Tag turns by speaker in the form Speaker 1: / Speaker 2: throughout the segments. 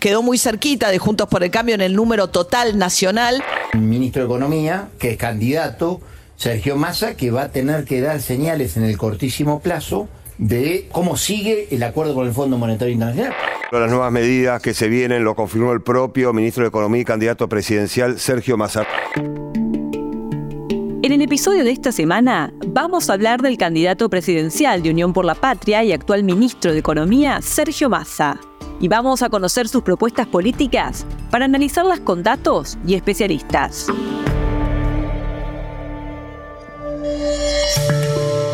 Speaker 1: quedó muy cerquita de Juntos por el Cambio en el número total nacional.
Speaker 2: El ministro de Economía, que es candidato, Sergio Massa, que va a tener que dar señales en el cortísimo plazo de cómo sigue el acuerdo con el Fondo Monetario Internacional.
Speaker 3: Las nuevas medidas que se vienen lo confirmó el propio ministro de Economía y candidato presidencial Sergio Massa.
Speaker 4: En el episodio de esta semana vamos a hablar del candidato presidencial de Unión por la Patria y actual ministro de Economía, Sergio Massa. Y vamos a conocer sus propuestas políticas para analizarlas con datos y especialistas.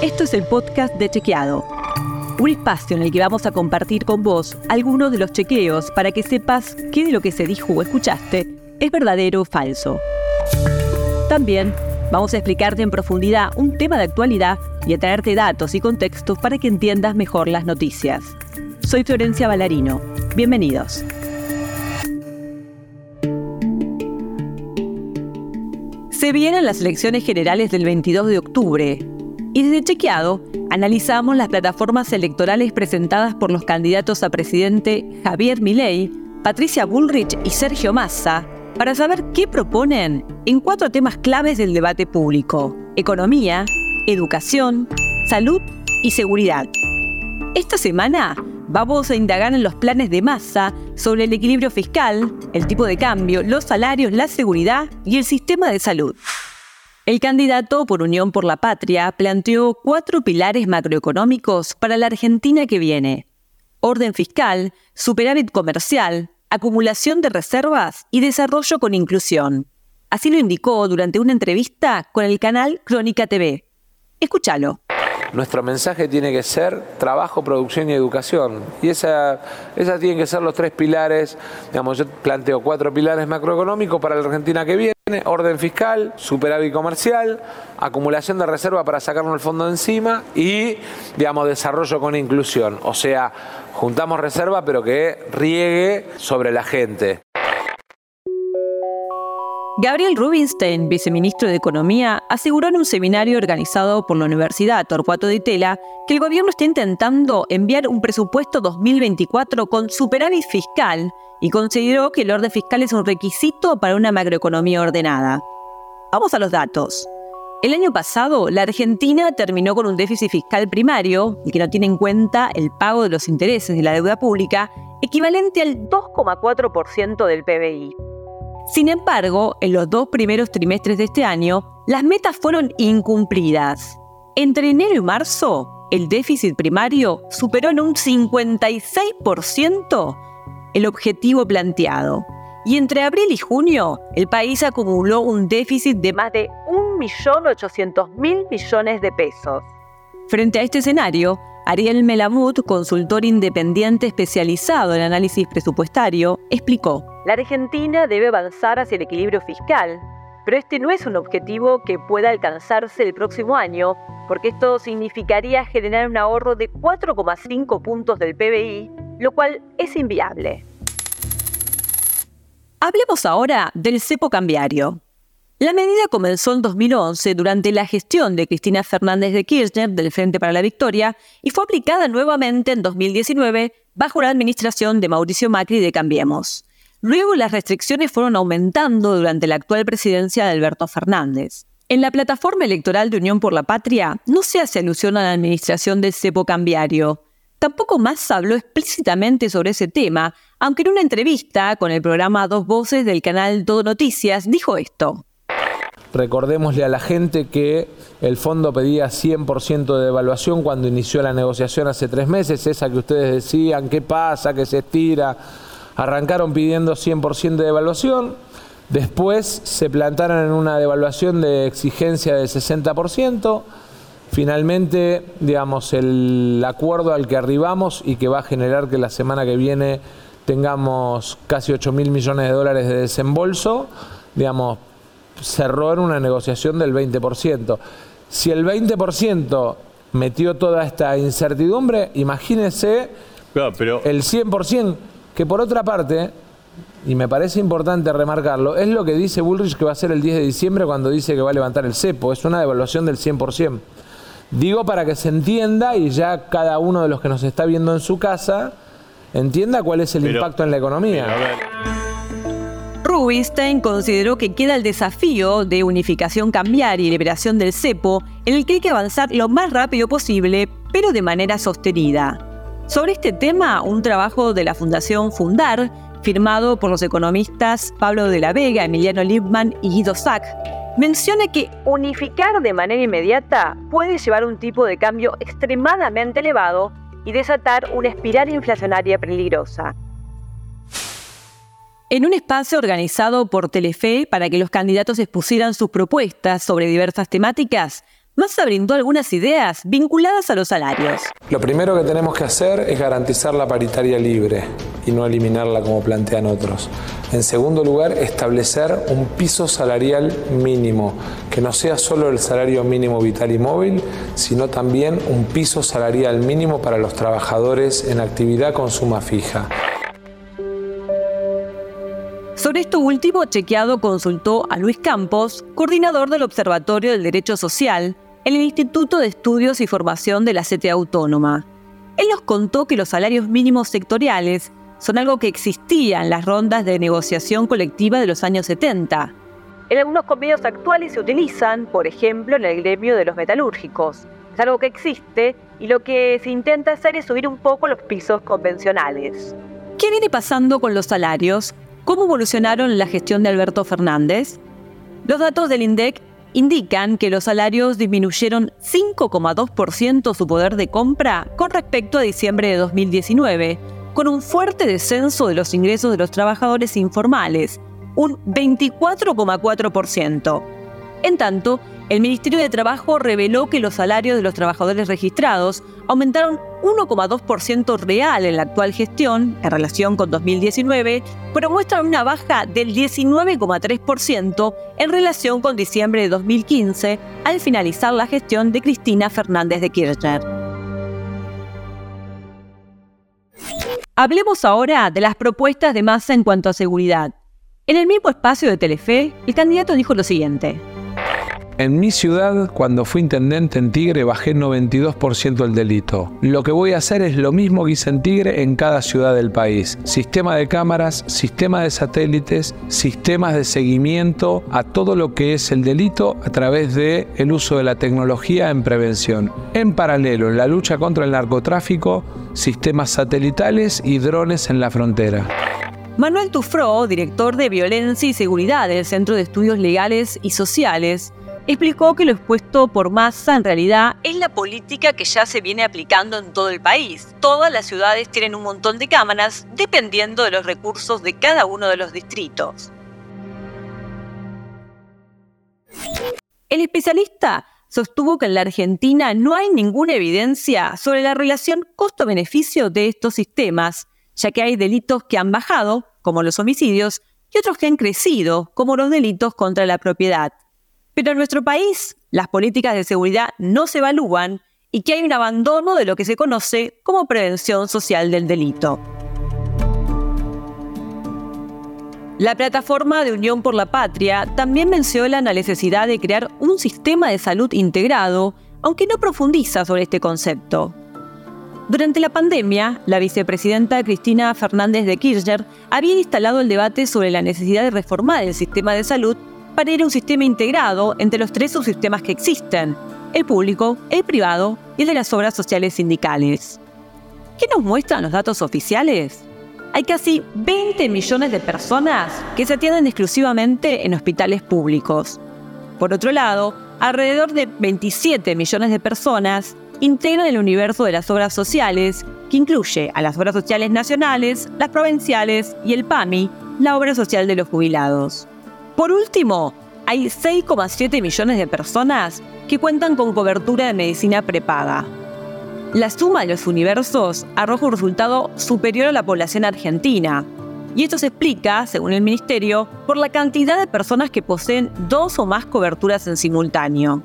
Speaker 4: Esto es el podcast de Chequeado, un espacio en el que vamos a compartir con vos algunos de los chequeos para que sepas qué de lo que se dijo o escuchaste es verdadero o falso. También vamos a explicarte en profundidad un tema de actualidad y a traerte datos y contextos para que entiendas mejor las noticias. Soy Florencia Ballarino. Bienvenidos. Se vienen las elecciones generales del 22 de octubre y desde Chequeado analizamos las plataformas electorales presentadas por los candidatos a presidente Javier Milei, Patricia Bullrich y Sergio Massa para saber qué proponen en cuatro temas claves del debate público: economía, educación, salud y seguridad. Esta semana vamos a indagar en los planes de Massa sobre el equilibrio fiscal, el tipo de cambio, los salarios, la seguridad y el sistema de salud. El candidato por Unión por la Patria planteó cuatro pilares macroeconómicos para la Argentina que viene. Orden fiscal, superávit comercial, acumulación de reservas y desarrollo con inclusión. Así lo indicó durante una entrevista con el canal Crónica TV. Escúchalo.
Speaker 5: Nuestro mensaje tiene que ser trabajo, producción y educación. Y esa, esas tienen que ser los tres pilares. Digamos, yo planteo cuatro pilares macroeconómicos para la Argentina que viene. Orden fiscal, superávit comercial, acumulación de reserva para sacarnos el fondo de encima y, digamos, desarrollo con inclusión. O sea, juntamos reserva pero que riegue sobre la gente.
Speaker 4: Gabriel Rubinstein, viceministro de Economía, aseguró en un seminario organizado por la Universidad Torcuato de Itela que el gobierno está intentando enviar un presupuesto 2024 con superávit fiscal y consideró que el orden fiscal es un requisito para una macroeconomía ordenada. Vamos a los datos. El año pasado, la Argentina terminó con un déficit fiscal primario, que no tiene en cuenta el pago de los intereses de la deuda pública, equivalente al 2,4% del PBI. Sin embargo, en los dos primeros trimestres de este año, las metas fueron incumplidas. Entre enero y marzo, el déficit primario superó en un 56% el objetivo planteado. Y entre abril y junio, el país acumuló un déficit de más de 1.800.000 millones de pesos. Frente a este escenario, Ariel Melamut, consultor independiente especializado en análisis presupuestario, explicó, la Argentina debe avanzar hacia el equilibrio fiscal, pero este no es un objetivo que pueda alcanzarse el próximo año, porque esto significaría generar un ahorro de 4,5 puntos del PBI, lo cual es inviable. Hablemos ahora del cepo cambiario. La medida comenzó en 2011 durante la gestión de Cristina Fernández de Kirchner del Frente para la Victoria y fue aplicada nuevamente en 2019 bajo la administración de Mauricio Macri de Cambiemos. Luego las restricciones fueron aumentando durante la actual presidencia de Alberto Fernández. En la plataforma electoral de Unión por la Patria no se hace alusión a la administración del cepo cambiario. Tampoco más habló explícitamente sobre ese tema, aunque en una entrevista con el programa Dos Voces del canal Todo Noticias dijo esto.
Speaker 5: Recordémosle a la gente que el fondo pedía 100% de devaluación cuando inició la negociación hace tres meses, esa que ustedes decían, ¿qué pasa? que se estira? Arrancaron pidiendo 100% de devaluación, después se plantaron en una devaluación de exigencia de 60%, finalmente, digamos, el acuerdo al que arribamos y que va a generar que la semana que viene tengamos casi 8 mil millones de dólares de desembolso, digamos, cerró en una negociación del 20%. Si el 20% metió toda esta incertidumbre, imagínese el 100%, que por otra parte, y me parece importante remarcarlo, es lo que dice Bullrich que va a ser el 10 de diciembre cuando dice que va a levantar el cepo, es una devaluación del 100%. Digo para que se entienda y ya cada uno de los que nos está viendo en su casa entienda cuál es el
Speaker 6: Pero-
Speaker 5: impacto en la economía.
Speaker 4: Rubinstein consideró que queda el desafío de unificación cambiaria y liberación del cepo, en el que hay que avanzar lo más rápido posible, pero de manera sostenida. Sobre este tema, un trabajo de la Fundación Fundar, firmado por los economistas Pablo de la Vega, Emiliano Lipman y Guido Sack, menciona que unificar de manera inmediata puede llevar un tipo de cambio extremadamente elevado y desatar una espiral inflacionaria peligrosa. En un espacio organizado por Telefe para que los candidatos expusieran sus propuestas sobre diversas temáticas, Massa brindó algunas ideas vinculadas a los salarios.
Speaker 5: Lo primero que tenemos que hacer es garantizar la paritaria libre y no eliminarla como plantean otros. En segundo lugar, establecer un piso salarial mínimo, que no sea solo el salario mínimo vital y móvil, sino también un piso salarial mínimo para los trabajadores en actividad con suma fija.
Speaker 4: Sobre esto último, Chequeado consultó a Luis Campos, coordinador del Observatorio del Derecho Social, en el Instituto de Estudios y Formación de la CTA Autónoma. Él nos contó que los salarios mínimos sectoriales son algo que existía en las rondas de negociación colectiva de los años 70. En algunos convenios actuales se utilizan, por ejemplo, en el gremio de los metalúrgicos. Es algo que existe y lo que se intenta hacer es subir un poco los pisos convencionales. ¿Qué viene pasando con los salarios? ¿Cómo evolucionaron la gestión de Alberto Fernández? Los datos del INDEC indican que los salarios disminuyeron 5,2% su poder de compra con respecto a diciembre de 2019, con un fuerte descenso de los ingresos de los trabajadores informales, un 24,4%. En tanto, el Ministerio de Trabajo reveló que los salarios de los trabajadores registrados aumentaron 1,2% real en la actual gestión, en relación con 2019, pero muestran una baja del 19,3% en relación con diciembre de 2015, al finalizar la gestión de Cristina Fernández de Kirchner. Hablemos ahora de las propuestas de masa en cuanto a seguridad. En el mismo espacio de Telefe, el candidato dijo lo siguiente.
Speaker 5: En mi ciudad, cuando fui intendente en Tigre, bajé 92% el delito. Lo que voy a hacer es lo mismo que hice en Tigre en cada ciudad del país. Sistema de cámaras, sistema de satélites, sistemas de seguimiento a todo lo que es el delito a través de el uso de la tecnología en prevención. En paralelo, en la lucha contra el narcotráfico, sistemas satelitales y drones en la frontera.
Speaker 4: Manuel Tufró, director de Violencia y Seguridad del Centro de Estudios Legales y Sociales, explicó que lo expuesto por masa en realidad es la política que ya se viene aplicando en todo el país. Todas las ciudades tienen un montón de cámaras dependiendo de los recursos de cada uno de los distritos. El especialista sostuvo que en la Argentina no hay ninguna evidencia sobre la relación costo-beneficio de estos sistemas, ya que hay delitos que han bajado, como los homicidios, y otros que han crecido, como los delitos contra la propiedad. Pero en nuestro país, las políticas de seguridad no se evalúan y que hay un abandono de lo que se conoce como prevención social del delito. La plataforma de Unión por la Patria también menciona la necesidad de crear un sistema de salud integrado, aunque no profundiza sobre este concepto. Durante la pandemia, la vicepresidenta Cristina Fernández de Kirchner había instalado el debate sobre la necesidad de reformar el sistema de salud para ir a un sistema integrado entre los tres subsistemas que existen, el público, el privado y el de las obras sociales sindicales. ¿Qué nos muestran los datos oficiales? Hay casi 20 millones de personas que se atienden exclusivamente en hospitales públicos. Por otro lado, alrededor de 27 millones de personas integran el universo de las obras sociales, que incluye a las obras sociales nacionales, las provinciales y el PAMI, la obra social de los jubilados. Por último, hay 6,7 millones de personas que cuentan con cobertura de medicina prepaga. La suma de los universos arroja un resultado superior a la población argentina. Y esto se explica, según el Ministerio, por la cantidad de personas que poseen dos o más coberturas en simultáneo.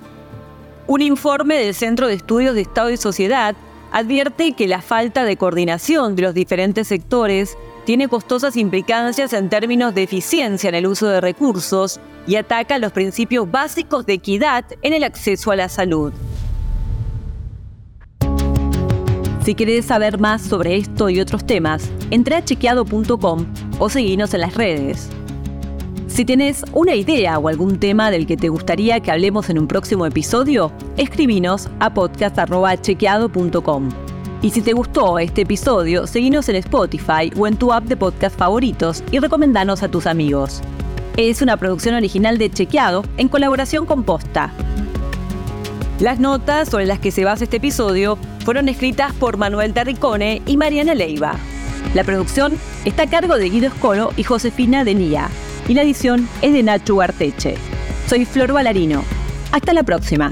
Speaker 4: Un informe del Centro de Estudios de Estado y Sociedad advierte que la falta de coordinación de los diferentes sectores tiene costosas implicancias en términos de eficiencia en el uso de recursos y ataca los principios básicos de equidad en el acceso a la salud. Si querés saber más sobre esto y otros temas, entra a chequeado.com o seguinos en las redes. Si tienes una idea o algún tema del que te gustaría que hablemos en un próximo episodio, escribinos a podcast.chequeado.com. Y si te gustó este episodio, seguinos en Spotify o en tu app de podcast favoritos y recomendanos a tus amigos. Es una producción original de Chequeado en colaboración con Posta. Las notas sobre las que se basa este episodio fueron escritas por Manuel Terricone y Mariana Leiva. La producción está a cargo de Guido Escolo y Josefina Denía, y la edición es de Nacho Arteche. Soy Flor Valarino. Hasta la próxima.